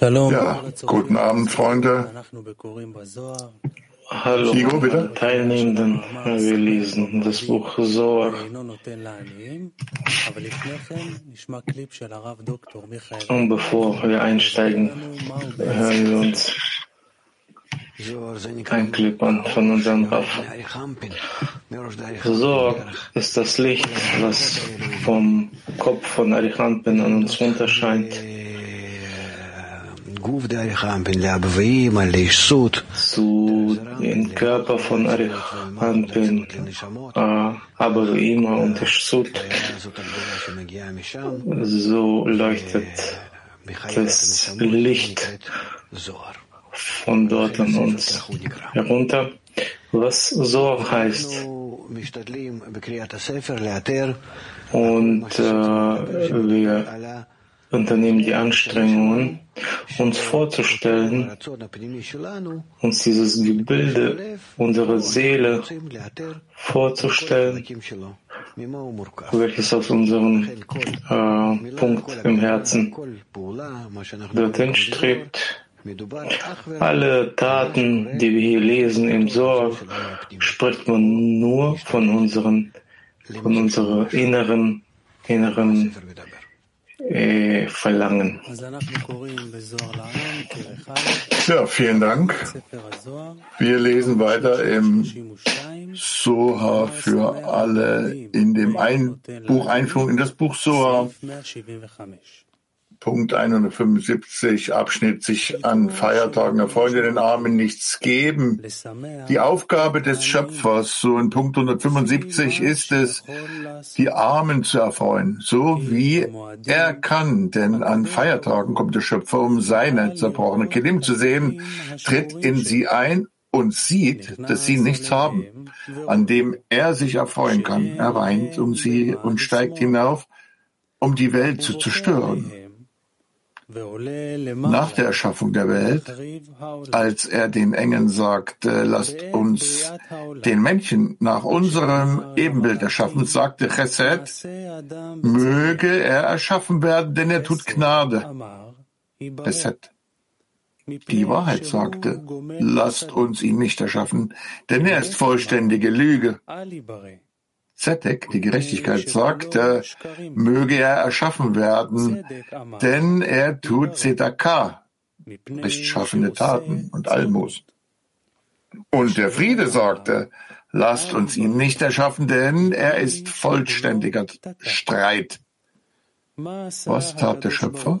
Ja, guten Abend, Freunde. Hallo, Igo, bitte. Teilnehmenden. Wir lesen das Buch Zohar. Und bevor wir einsteigen, hören wir uns ein Clip an von unserem Raff. Zohar ist das Licht, was vom Kopf von Arichanpin an uns runterscheint. Zu dem Körper von Arichanpin, Abaruima und Ishsut. So leuchtet das Licht von dort an uns herunter, was so heißt. Und äh, wir unternehmen die Anstrengungen, uns vorzustellen, uns dieses Gebilde unserer Seele vorzustellen, welches aus unserem äh, Punkt im Herzen dorthin strebt. Alle Taten, die wir hier lesen im Sorg, spricht man nur von unseren, von unserer inneren, inneren äh, Verlangen. Ja, vielen Dank. Wir lesen weiter im Soha für alle in dem Ein Buch Einführung in das Buch Soha. Punkt 175, Abschnitt sich an Feiertagen der Freunde den Armen nichts geben. Die Aufgabe des Schöpfers, so in Punkt 175, ist es, die Armen zu erfreuen, so wie er kann. Denn an Feiertagen kommt der Schöpfer, um seine zerbrochene Kelim zu sehen, tritt in sie ein und sieht, dass sie nichts haben, an dem er sich erfreuen kann. Er weint um sie und steigt hinauf, um die Welt zu zerstören. Nach der Erschaffung der Welt, als er den Engeln sagte, lasst uns den Menschen nach unserem Ebenbild erschaffen, sagte Chesed, möge er erschaffen werden, denn er tut Gnade. Chesed. Die Wahrheit sagte, lasst uns ihn nicht erschaffen, denn er ist vollständige Lüge. Zedek, die Gerechtigkeit, sagte, möge er erschaffen werden, denn er tut Zedakah, rechtschaffene Taten und Almos. Und der Friede sagte, lasst uns ihn nicht erschaffen, denn er ist vollständiger Streit. Was tat der Schöpfer?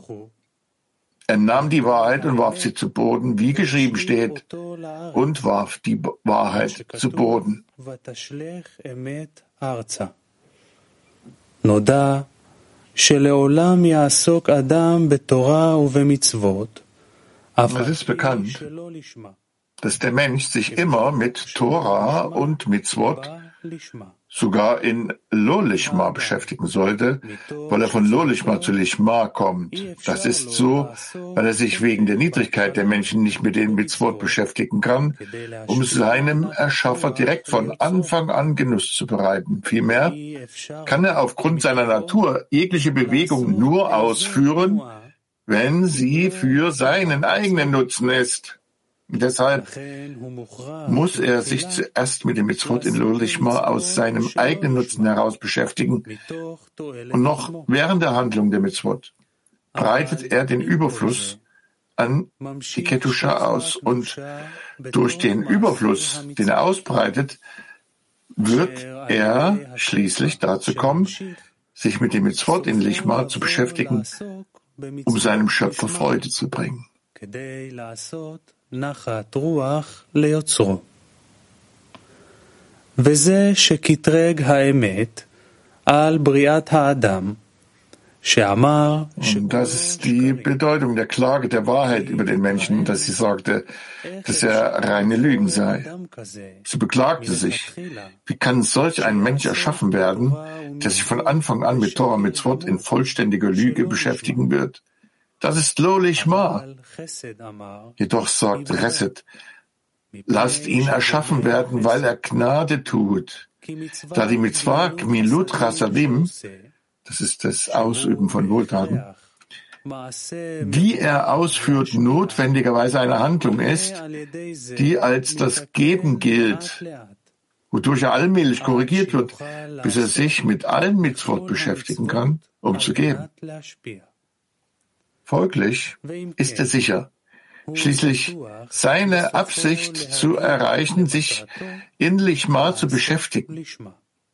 Er nahm die Wahrheit und warf sie zu Boden, wie geschrieben steht, und warf die Wahrheit zu Boden. נודע שלעולם יעסוק אדם בתורה ובמצוות, Es ist bekannt, dass der Mensch sich immer mit Tora und Mitzvot sogar in Lolishma beschäftigen sollte, weil er von Lolishma zu Lishma kommt. Das ist so, weil er sich wegen der Niedrigkeit der Menschen nicht mit den Mitzvot beschäftigen kann, um seinem Erschaffer direkt von Anfang an Genuss zu bereiten. Vielmehr kann er aufgrund seiner Natur jegliche Bewegung nur ausführen, wenn sie für seinen eigenen Nutzen ist. Deshalb muss er sich zuerst mit dem Mitzvot in Lolishma aus seinem eigenen Nutzen heraus beschäftigen und noch während der Handlung der Mitzvot breitet er den Überfluss an die Ketusha aus und durch den Überfluss, den er ausbreitet, wird er schließlich dazu kommen, sich mit dem Mitzvot in Lichma zu beschäftigen, um seinem Schöpfer Freude zu bringen. נחת רוח ליוצרו. וזה שקטרג האמת על בריאת האדם, שאמר Und das ist die Bedeutung der Klage der Wahrheit über den Menschen, dass sie sagte, dass er reine Lügen sei. Sie beklagte sich, wie kann solch ein Mensch erschaffen werden, der sich von Anfang an mit Torah Mitzvot in vollständiger Lüge beschäftigen wird? Das ist Lolishma. Jedoch sagt Reset, lasst ihn erschaffen werden, weil er Gnade tut. Da die Mitzvah Gmilut Chasadim, das ist das Ausüben von Wohltaten, die er ausführt, notwendigerweise eine Handlung ist, die als das Geben gilt, wodurch er allmählich korrigiert wird, bis er sich mit allen Mitzvot beschäftigen kann, um zu geben. Folglich ist er sicher, schließlich seine Absicht zu erreichen, sich in Lichma zu beschäftigen.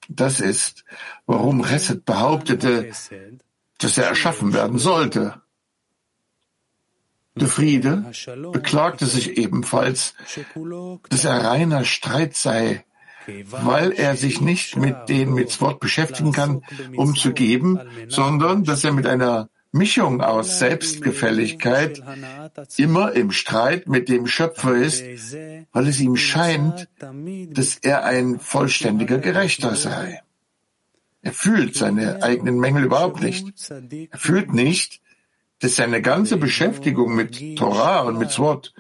Das ist, warum Reset behauptete, dass er erschaffen werden sollte. Der Friede beklagte sich ebenfalls, dass er reiner Streit sei, weil er sich nicht mit den Mitzvot beschäftigen kann, um zu geben, sondern dass er mit einer Mischung aus Selbstgefälligkeit immer im Streit mit dem Schöpfer ist, weil es ihm scheint, dass er ein vollständiger Gerechter sei. Er fühlt seine eigenen Mängel überhaupt nicht. Er fühlt nicht, dass seine ganze Beschäftigung mit Torah und mit Swot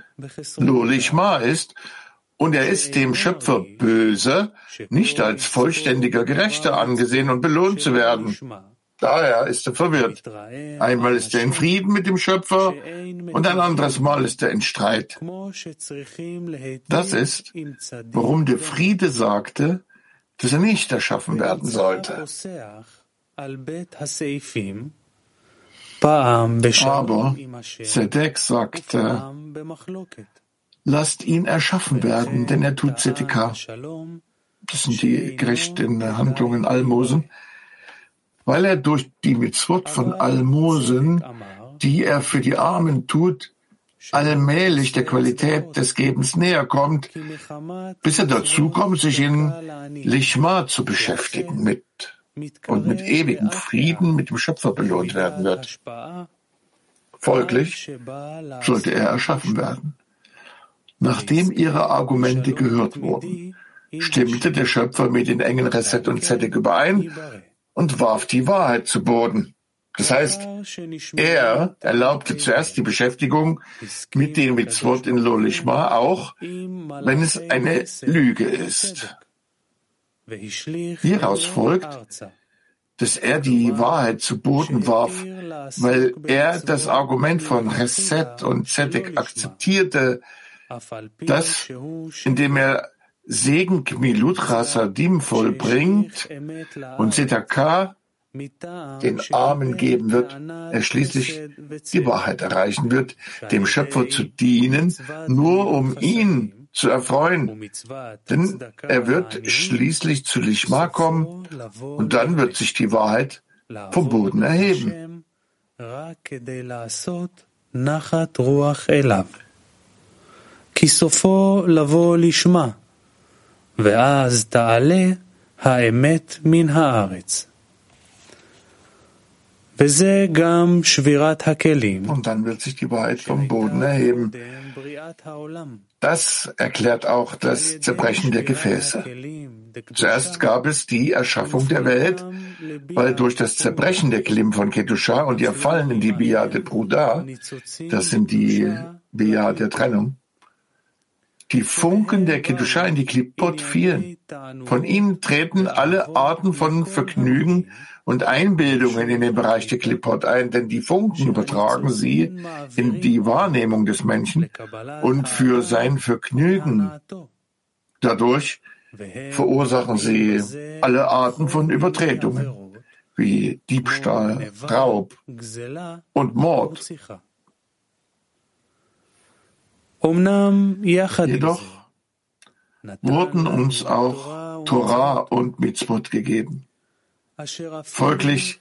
Lolishma ist und er ist dem Schöpfer böse, nicht als vollständiger Gerechter angesehen und belohnt zu werden. Daher ist er verwirrt. Einmal ist er in Frieden mit dem Schöpfer und ein anderes Mal ist er in Streit. Das ist, warum der Friede sagte, dass er nicht erschaffen werden sollte. Aber Zedek sagte, lasst ihn erschaffen werden, denn er tut Zedekah. Das sind die gerechten Handlungen Almosen weil er durch die Mitzvot von Almosen, die er für die Armen tut, allmählich der Qualität des Gebens näher kommt, bis er dazu kommt, sich in Lichma zu beschäftigen mit und mit ewigem Frieden mit dem Schöpfer belohnt werden wird. Folglich sollte er erschaffen werden. Nachdem ihre Argumente gehört wurden, stimmte der Schöpfer mit den engen Reset und Zedek überein und warf die Wahrheit zu Boden. Das heißt, er erlaubte zuerst die Beschäftigung mit den Mitzvot in Lolishma, auch wenn es eine Lüge ist. Hieraus folgt, dass er die Wahrheit zu Boden warf, weil er das Argument von Reset und Zedek akzeptierte, dass, indem er Segen Gmilut Chasadim vollbringt und Sedaka den Armen geben wird, er schließlich die Wahrheit erreichen wird, dem Schöpfer zu dienen, nur um ihn zu erfreuen. Denn er wird schließlich zu Lichma kommen und dann wird sich die Wahrheit vom Boden erheben. כי סופו לבוא לשמה. ואז תעלה האמת מן הארץ. וזה גם שבירת הכלים. Und dann wird sich die Wahrheit vom Boden erheben. Das erklärt auch das Zerbrechen der Gefäße. Zuerst gab es die Erschaffung der Welt, weil durch das Zerbrechen der Kelim von Kedusha und ihr Fallen in die Bia de Bruda, das sind die Bia der Trennung, die Funken der Kedusha in die Klippot fielen. Von ihnen treten alle Arten von Vergnügen und Einbildungen in den Bereich der Klippot ein, denn die Funken übertragen sie in die Wahrnehmung des Menschen und für sein Vergnügen. Dadurch verursachen sie alle Arten von Übertretungen, wie Diebstahl, Raub und Mord. Jedoch wurden uns auch Torah und Mitzvot gegeben. Folglich,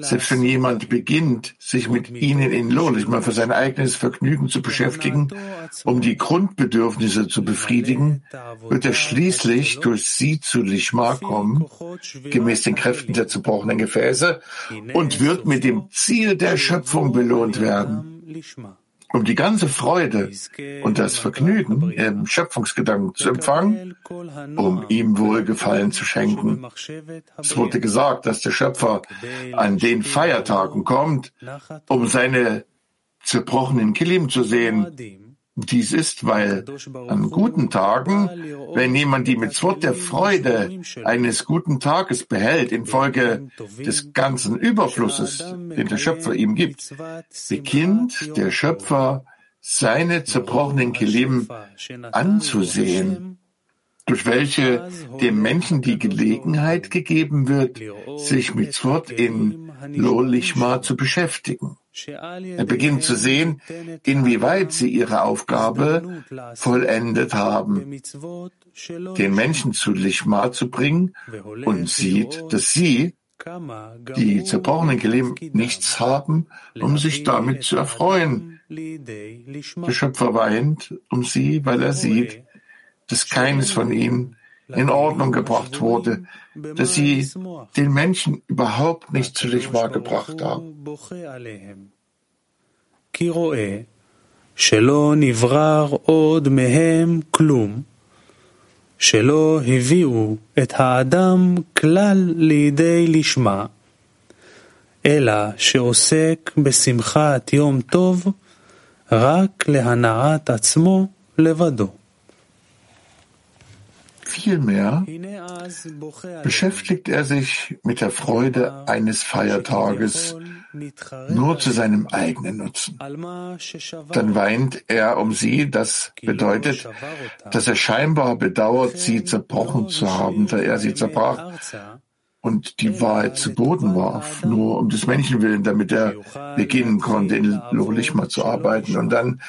selbst wenn jemand beginnt, sich mit ihnen in Lohn, mal für sein eigenes Vergnügen zu beschäftigen, um die Grundbedürfnisse zu befriedigen, wird er schließlich durch sie zu Lishma kommen, gemäß den Kräften der zerbrochenen Gefäße, und wird mit dem Ziel der Schöpfung belohnt werden um die ganze Freude und das Vergnügen im Schöpfungsgedanken zu empfangen, um ihm Wohlgefallen zu schenken. Es wurde gesagt, dass der Schöpfer an den Feiertagen kommt, um seine zerbrochenen Kilim zu sehen Dies ist, weil an guten Tagen, wenn jemand die Mitzvot der Freude eines guten Tages behält infolge des ganzen Überflusses, den der Schöpfer ihm gibt, beginnt der Schöpfer seine zerbrochenen Kelim anzusehen, durch welche dem Menschen die Gelegenheit gegeben wird, sich mit Zwort in Lolishma zu beschäftigen. Er beginnt zu sehen, inwieweit sie ihre Aufgabe vollendet haben, den Menschen zu Lichma zu bringen und sieht, dass sie, die zerbrochenen Gelim, nichts haben, um sich damit zu erfreuen. Der Schöpfer weint um sie, weil er sieht, dass keines von ihnen in Ordnung gebracht wurde, dass sie den Menschen überhaupt nicht zu Lichma gebracht haben. כי רואה שלא נברר עוד מהם כלום, שלא הביאו את האדם כלל לידי לשמה, אלא שעוסק בשמחת יום טוב רק להנעת עצמו לבדו. Vielmehr beschäftigt er sich mit der Freude eines Feiertages nur zu seinem eigenen Nutzen. Dann weint er um sie, das bedeutet, dass er scheinbar bedauert, sie zerbrochen zu haben, da er sie zerbrach und die Wahrheit zu Boden warf, nur um des Menschen willen, damit er beginnen konnte, in Lichma zu arbeiten und dann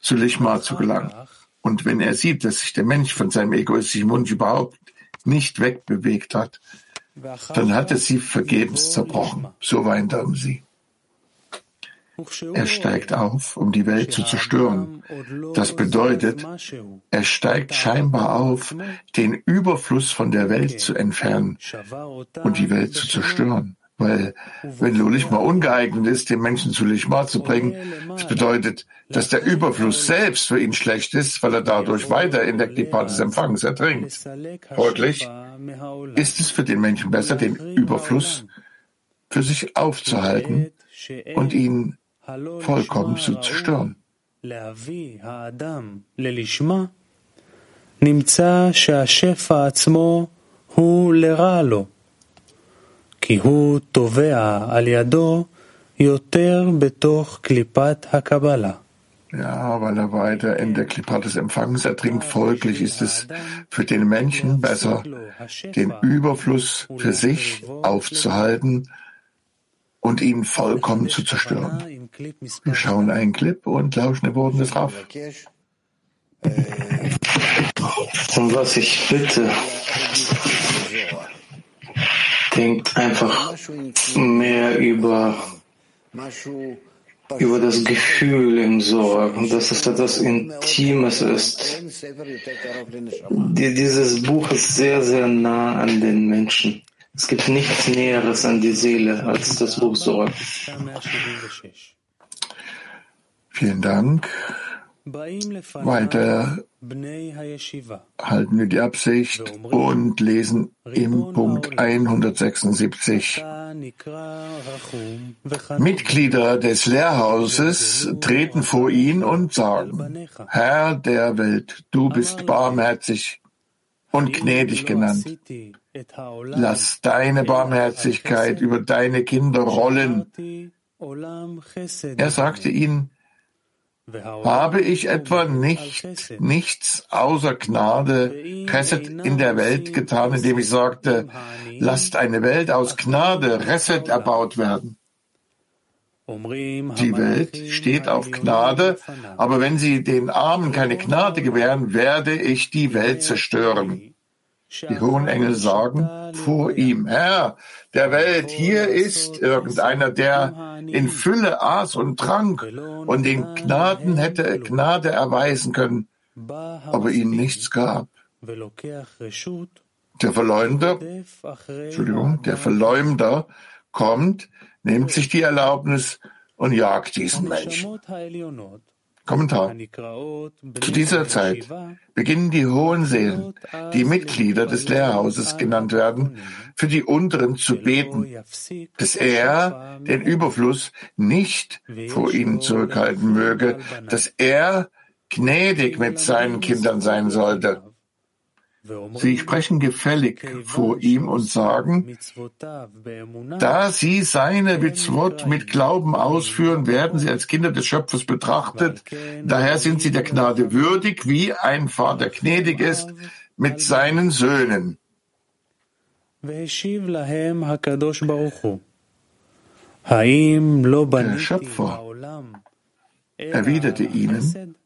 zu Lichma zu gelangen. Und wenn er sieht, dass sich der Mensch von seinem egoistischen Wunsch überhaupt nicht wegbewegt hat, dann hat er sie vergebens zerbrochen. So weint er um sie. Er steigt auf, um die Welt zu zerstören. Das bedeutet, er steigt scheinbar auf, den Überfluss von der Welt zu entfernen und die Welt zu zerstören. Weil, wenn Lulichma ungeeignet ist, den Menschen zu Lichma zu bringen, das bedeutet, dass der Überfluss selbst für ihn schlecht ist, weil er dadurch weiter in der Klippa des Empfangs ertrinkt. Folglich ist es für den Menschen besser, den Überfluss für sich aufzuhalten und ihn vollkommen zu zerstören. נמצא שהשפע עצמו הוא לרע לו. כי הוא טובע על ידו יותר בתוך קליפת הקבלה. Ja, weil er weiter in der Klippa des Empfangs ertrinkt. Folglich ist es für den Menschen besser, den Überfluss für sich aufzuhalten und ihn vollkommen zu zerstören. Wir schauen einen Clip und lauschen den Worten des Raff. Um was ich bitte, denkt einfach mehr über, über das Gefühl im Sorgen, dass es etwas Intimes ist. Dieses Buch ist sehr, sehr nah an den Menschen. Es gibt nichts Näheres an die Seele als das Buch Sorge. Vielen Dank. Weiter halten wir die Absicht und lesen im Punkt 176. Mitglieder des Lehrhauses treten vor ihn und sagen, Herr der Welt, du bist barmherzig und gnädig genannt. Lass deine Barmherzigkeit über deine Kinder rollen. Er sagte ihnen, habe ich etwa nicht, nichts außer Gnade, Reset in der Welt getan, indem ich sagte, lasst eine Welt aus Gnade, Reset erbaut werden? Die Welt steht auf Gnade, aber wenn sie den Armen keine Gnade gewähren, werde ich die Welt zerstören. Die hohen Engel sagen vor ihm, Herr der Welt, hier ist irgendeiner, der in Fülle aß und trank und den Gnaden hätte Gnade erweisen können, aber ihnen nichts gab. Der Verleumder, Entschuldigung, der Verleumder kommt, nimmt sich die Erlaubnis und jagt diesen Menschen. Kommentar. Zu dieser Zeit beginnen die hohen Seelen, die Mitglieder des Lehrhauses genannt werden, für die unteren zu beten, dass er den Überfluss nicht vor ihnen zurückhalten möge, dass er gnädig mit seinen Kindern sein sollte. Sie sprechen gefällig vor ihm und sagen, da sie seine Mitzvot mit Glauben ausführen, werden sie als Kinder des Schöpfers betrachtet. Daher sind sie der Gnade würdig, wie ein Vater gnädig ist mit seinen Söhnen. Der Schöpfer erwiderte ihnen,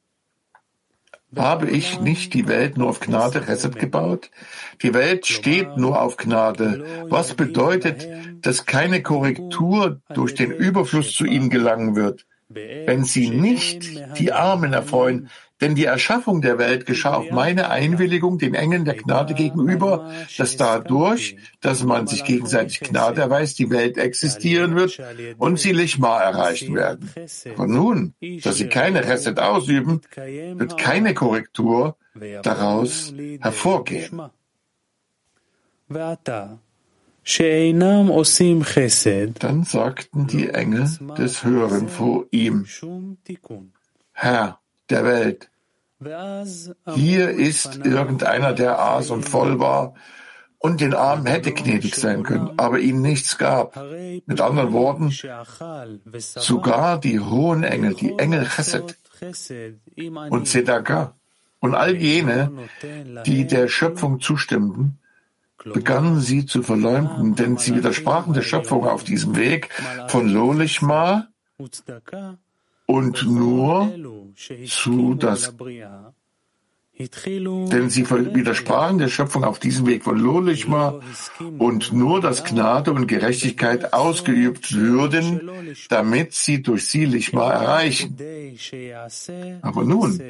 habe ich nicht die Welt nur auf Gnade Reset gebaut? Die Welt steht nur auf Gnade, was bedeutet, dass keine Korrektur durch den Überfluss zu ihnen gelangen wird. Wenn sie nicht die Armen erfreuen, denn die Erschaffung der Welt geschah auf meine Einwilligung den Engeln der Gnade gegenüber, dass dadurch, dass man sich gegenseitig Gnade erweist, die Welt existieren wird und sie Lichma erreichen werden. Und nun, dass sie keine Reset ausüben, wird keine Korrektur daraus hervorgehen. Dann sagten die Engel des Höheren vor ihm, Herr, der Welt. Hier ist irgendeiner, der aß und voll war und den Armen hätte gnädig sein können, aber ihnen nichts gab. Mit anderen Worten, sogar die hohen Engel, die Engel Chesed und Zedaka und all jene, die der Schöpfung zustimmten, begannen sie zu verleumden, denn sie widersprachen der Schöpfung auf diesem Weg von Lolichma und nur zu das denn sie widersprachen der Schöpfung auf diesem Weg von Lolichma und nur dass Gnade und Gerechtigkeit ausgeübt würden, damit sie durch sie Lichma erreichen. Aber nun,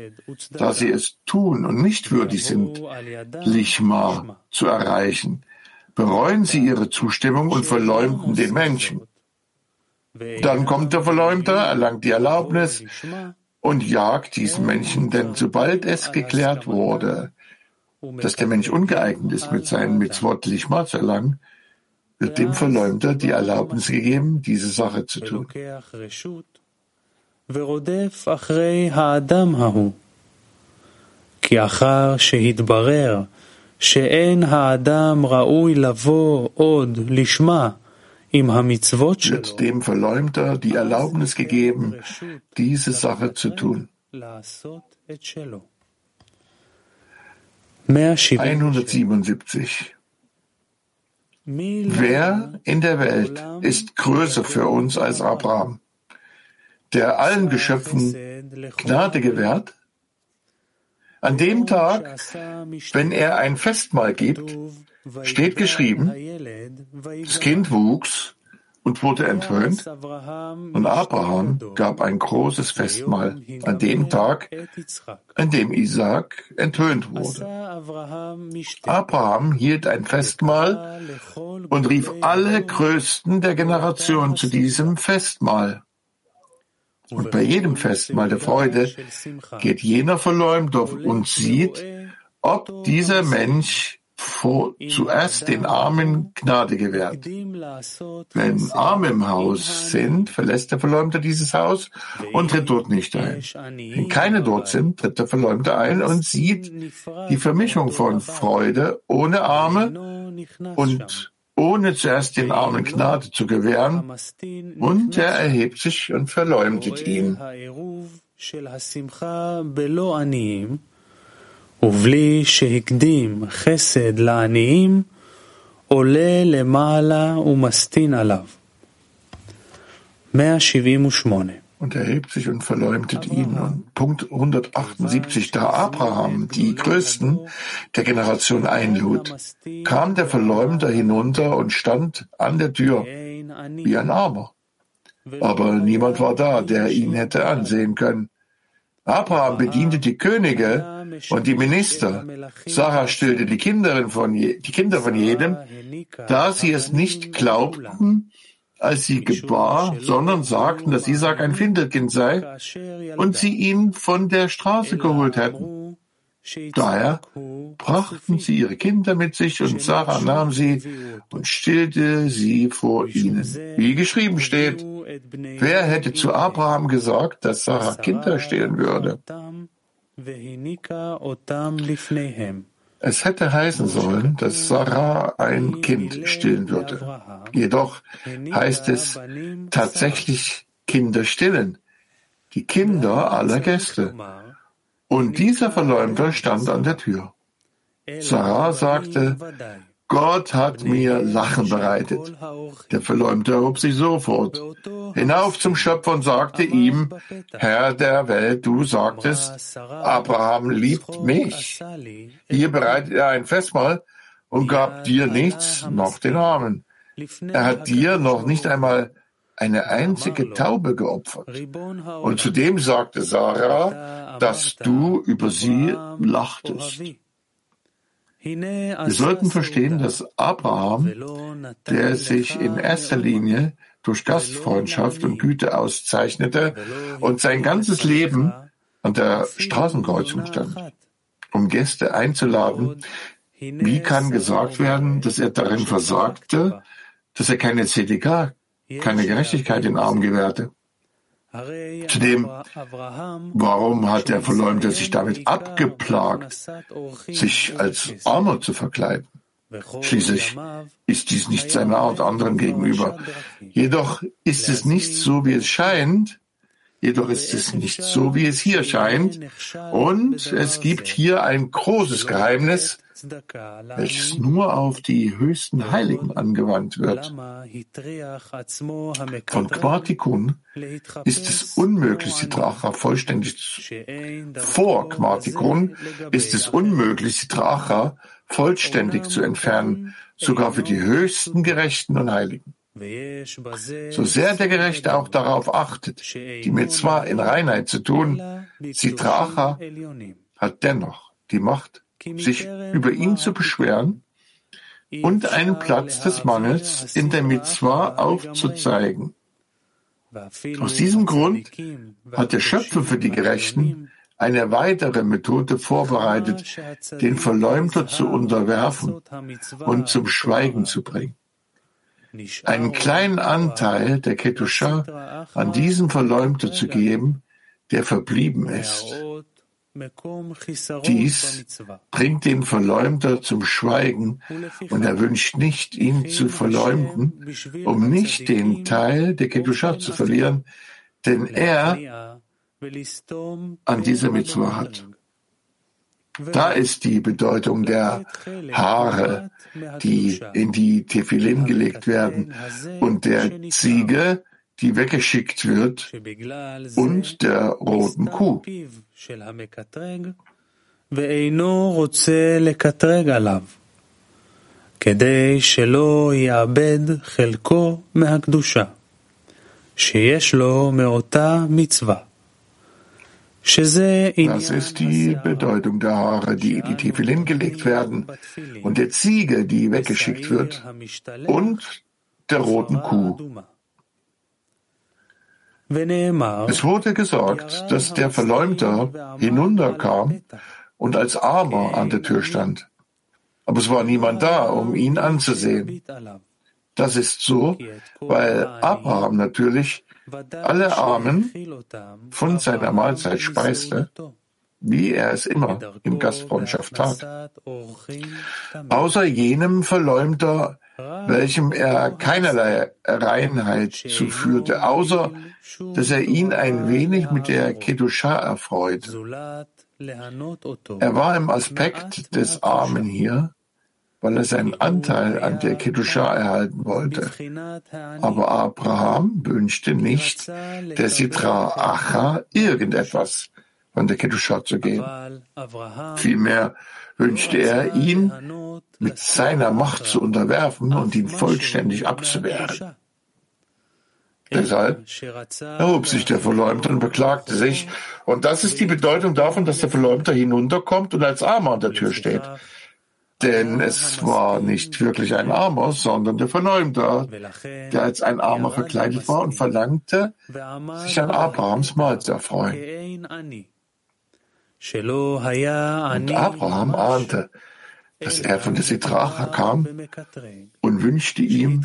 da sie es tun und nicht würdig sind, Lichma zu erreichen, bereuen sie ihre Zustimmung und verleumden den Menschen. Dann kommt der Verleumder, erlangt die Erlaubnis und jagt diesen Menschen, denn sobald es geklärt wurde, dass der Mensch ungeeignet ist, mit seinen Mitzvot Lichma zu erlangen, wird dem Verleumder die Erlaubnis gegeben, diese Sache zu tun. כי אחר שהתברר שאין האדם ראוי לבוא עוד לשמה wird dem Verleumder die Erlaubnis gegeben, diese Sache zu tun. 177. Wer in der Welt ist größer für uns als Abraham, der allen Geschöpfen Gnade gewährt? An dem Tag, wenn er ein Festmahl gibt, steht geschrieben, das Kind wuchs und wurde enthöhnt, und Abraham gab ein großes Festmahl an dem Tag, an dem Isaac enthöhnt wurde. Abraham hielt ein Festmahl und rief alle Größten der Generation zu diesem Festmahl. Und bei jedem Festmahl der Freude geht jener Verleumder und sieht, ob dieser Mensch zuerst den Armen Gnade gewährt. Wenn Arme im Haus sind, verlässt der Verleumder dieses Haus und tritt dort nicht ein. Wenn keine dort sind, tritt der Verleumder ein und sieht die Vermischung von Freude ohne Arme und ohne zuerst den Armen Gnade zu gewähren, und er erhebt sich und verleumdet ihn. ובלי שהקדים חסד לעניים, עולה למעלה ומסטין עליו. 178 und erhebt sich und verleumdet ihn. Und Punkt 178, da Abraham die Größten der Generation einlud, kam der Verleumder hinunter und stand an der Tür wie ein Armer. Aber niemand war da, der ihn hätte ansehen können. Abraham bediente die Könige und die Minister. Sarah stillte die, Kinderin von je, die Kinder von jedem, da sie es nicht glaubten, als sie gebar, sondern sagten, dass Isaac ein Findelkind sei und sie ihn von der Straße geholt hätten. Daher brachten sie ihre Kinder mit sich und Sarah nahm sie und stillte sie vor ihnen. Wie geschrieben steht, wer hätte zu Abraham gesagt, dass Sarah Kinder stillen würde? Es hätte heißen sollen, dass Sarah ein Kind stillen würde. Jedoch heißt es tatsächlich Kinder stillen, die Kinder aller Gäste. Und dieser Verleumder stand an der Tür. Sarah sagte, Gott hat mir Lachen bereitet. Der Verleumder erhob sich sofort hinauf zum Schöpfer und sagte ihm, Herr der Welt, du sagtest, Abraham liebt mich. Hier bereitet er ein Festmahl und gab dir nichts, noch den Armen. Er hat dir noch nicht einmal eine einzige Taube geopfert. Und zudem sagte Sarah, dass du über sie lachtest. Wir sollten verstehen, dass Abraham, der sich in erster Linie durch Gastfreundschaft und Güte auszeichnete und sein ganzes Leben an der Straßenkreuzung stand, um Gäste einzuladen, wie kann gesagt werden, dass er darin versagte, dass er keine CDK, keine Gerechtigkeit in Arm gewährte? Zudem, warum hat der Verleumder sich damit abgeplagt, sich als Armer zu verkleiden? Schließlich ist dies nicht seine Art anderen gegenüber. Jedoch ist es nicht so, wie es scheint, Jedoch ist es nicht so, wie es hier scheint. Und es gibt hier ein großes Geheimnis, welches nur auf die höchsten Heiligen angewandt wird. Von Quartikun ist es unmöglich, die Dracha vollständig vor Quartikun ist es unmöglich, die Dracha vollständig zu entfernen, sogar für die höchsten Gerechten und Heiligen. So sehr der Gerechte auch darauf achtet, die Mitzvah in Reinheit zu tun, Sitracha hat dennoch die Macht, sich über ihn zu beschweren und einen Platz des Mangels in der Mitzvah aufzuzeigen. Aus diesem Grund hat der Schöpfer für die Gerechten eine weitere Methode vorbereitet, den Verleumder zu unterwerfen und zum Schweigen zu bringen. Einen kleinen Anteil der Kedusha an diesen Verleumder zu geben, der verblieben ist. Dies bringt den Verleumder zum Schweigen und er wünscht nicht, ihn zu verleumden, um nicht den Teil der Kedusha zu verlieren, den er an dieser Mitzvah hat. Da ist die Bedeutung der Haare, die in die Tefillin gelegt werden, und der Ziege, die weggeschickt wird, und der roten Kuh. כדי שלא יאבד חלקו מהקדושה שיש לו מאותה מצווה. Das ist die Bedeutung der Haare, die in die Tefillin gelegt werden, und der Ziege, die weggeschickt wird, und der roten Kuh. Es wurde gesagt, dass der Verleumder hinunterkam und als Armer an der Tür stand. Aber es war niemand da, um ihn anzusehen. Das ist so, weil Abraham natürlich alle Armen von seiner Mahlzeit speiste, wie er es immer in Gastfreundschaft tat. Außer jenem Verleumder, welchem er keinerlei Reinheit zuführte, außer dass er ihn ein wenig mit der Kedusha erfreute. Er war im Aspekt des Armen hier, weil er seinen Anteil an der Kedusha erhalten wollte. Aber Abraham wünschte nicht, der Sitra Acha irgendetwas von der Kedusha zu geben. Vielmehr wünschte er, ihn mit seiner Macht zu unterwerfen und ihn vollständig abzuwehren. Deshalb erhob sich der Verleumder und beklagte sich. Und das ist die Bedeutung davon, dass der Verleumder hinunterkommt und als Armer an der Tür steht. Denn es war nicht wirklich ein Armer, sondern der Verleumder, der als ein Armer verkleidet war und verlangte, sich an Abrahams Mahl zu erfreuen. Und Abraham ahnte, dass er von der Sitracha kam und wünschte ihm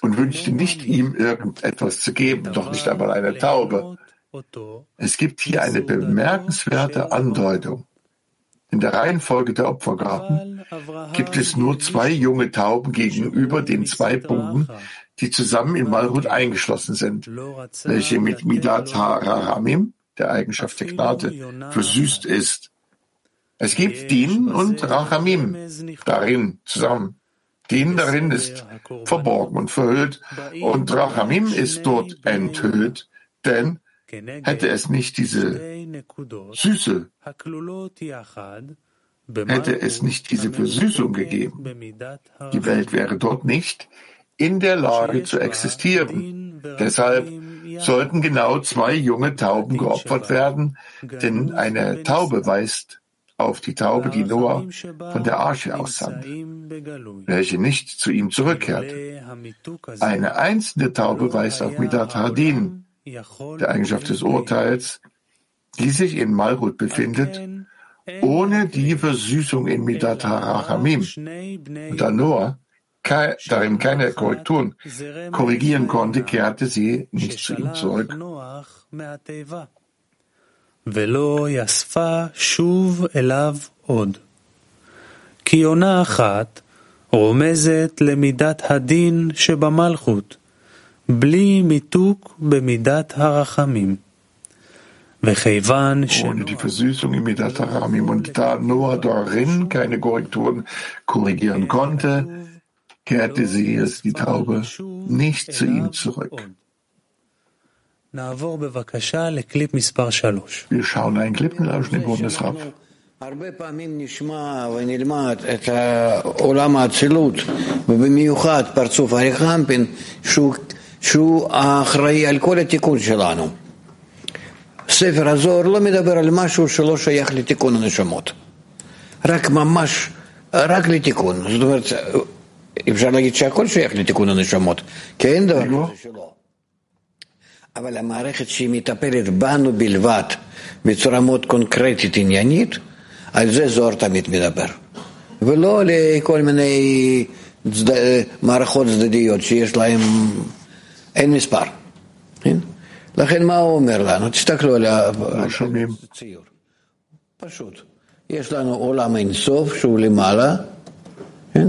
und wünschte nicht ihm irgendetwas zu geben, doch nicht einmal eine Taube, Es gibt hier eine bemerkenswerte Andeutung. In der Reihenfolge der Opfergaben gibt es nur zwei junge Tauben gegenüber den zwei Punkten, die zusammen in Malhut eingeschlossen sind, welche mit Midat HaRahamim, der Eigenschaft der Gnade, versüßt ist. Es gibt Din und Rachamim darin zusammen. Din darin ist verborgen und verhüllt und Rachamim ist dort enthüllt, denn Hätte es nicht diese Süße, hätte es nicht diese Versüßung gegeben, die Welt wäre dort nicht in der Lage zu existieren. Deshalb sollten genau zwei junge Tauben geopfert werden, denn eine Taube weist auf die Taube, die Noah von der Arche aussandt, welche nicht zu ihm zurückkehrte. Eine einzelne Taube weist auf Midat Hardin, der Eigenschaft des Urteils, die sich in Malhut befindet, ohne die Versüßung in Midat HaRachamim. Und da Noah darin keine Korrekturen korrigieren konnte, kehrte sie nicht zu ihm zurück. ולא יספה שוב אליו עוד. כי עונה אחת רומזת למידת הדין שבמלכות, Ohne die Versüßung in Midat Haramim und da Noah darin keine Korrekturen korrigieren konnte, kehrte sie es, die Taube, nicht zu ihm zurück. Wir schauen einen Clip mit Ausschnitt Bundesrat. הרבה פעמים נשמע ונלמד את עולם האצילות, ובמיוחד פרצוף אריק רמפין, שהוא שהוא האחראי על כל התיקון שלנו. ספר הזוהר לא מדבר על משהו שלא שייך לתיקון הנשמות. רק ממש, רק לתיקון. זאת אומרת, אפשר להגיד שהכל שייך לתיקון הנשמות, כי אין דבר כזה שלא. אבל המערכת שהיא מטפלת בנו בלבד, בצורה מאוד קונקרטית עניינית, על זה זוהר תמיד מדבר. ולא לכל מיני צד... מערכות צדדיות שיש להן אין מספר. כן? לכן מה הוא אומר לנו? תסתכלו על הציור. פשוט. יש לנו עולם אינסוף שהוא למעלה, כן?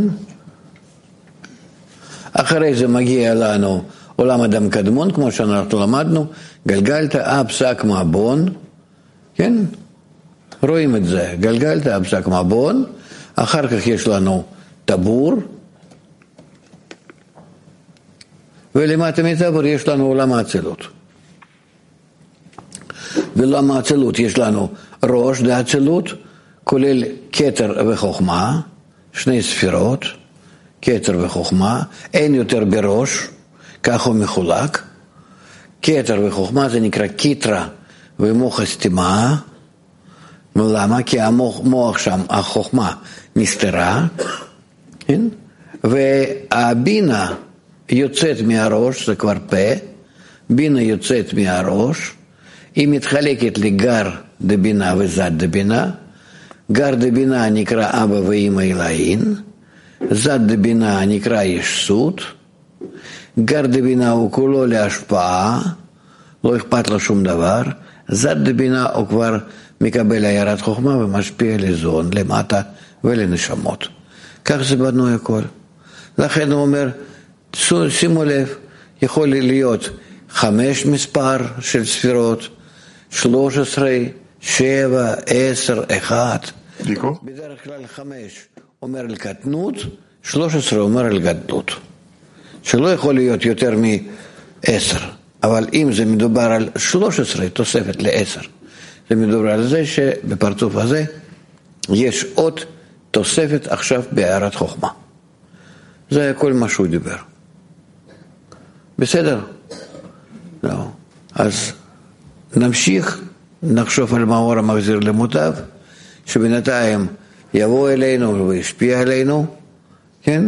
אחרי זה מגיע לנו עולם אדם קדמון, כמו שאנחנו למדנו, גלגלת אב שק מעבון, כן? רואים את זה, גלגלת אב שק מעבון, אחר כך יש לנו טבור, ולמטה מטבור יש לנו עולם האצילות. בעולם האצילות יש לנו ראש דאצילות, כולל כתר וחוכמה, שני ספירות, כתר וחוכמה, אין יותר בראש, כך הוא מחולק. כתר וחוכמה זה נקרא קיטרה ומוח הסתימה. למה? כי המוח שם, החוכמה נסתרה, כן? והבינה יוצאת מהראש, זה כבר פה, בינה יוצאת מהראש, היא מתחלקת לגר דבינה וזד דבינה, גר דבינה נקרא אבא ואמא אלוהין, זד דבינה נקרא ישות, גר דבינה הוא כולו להשפעה, לא אכפת לו שום דבר, זד דבינה הוא כבר מקבל עיירת חוכמה ומשפיע לזון, למטה ולנשמות. כך זה בנוי הכל. לכן הוא אומר, שימו לב, יכול להיות חמש מספר של ספירות, שלוש עשרה, שבע, עשר, אחת. בדרך כלל חמש אומר על קטנות, שלוש עשרה אומר על גדלות. שלא יכול להיות יותר מעשר, אבל אם זה מדובר על שלוש עשרה, תוספת לעשר, זה מדובר על זה שבפרצוף הזה יש עוד תוספת עכשיו בהערת חוכמה. זה כל מה שהוא דיבר. בסדר. לא. אז נמשיך, נחשוב על מאור המחזיר למוטב, שבינתיים יבוא אלינו וישפיע עלינו, כן?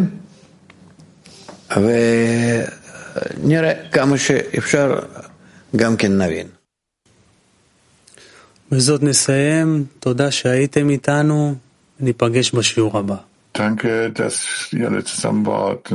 ונראה כמה שאפשר גם כן נבין. בזאת נסיים, תודה שהייתם איתנו, ניפגש בשיעור הבא. Danke, dass ihr alle zusammen wart.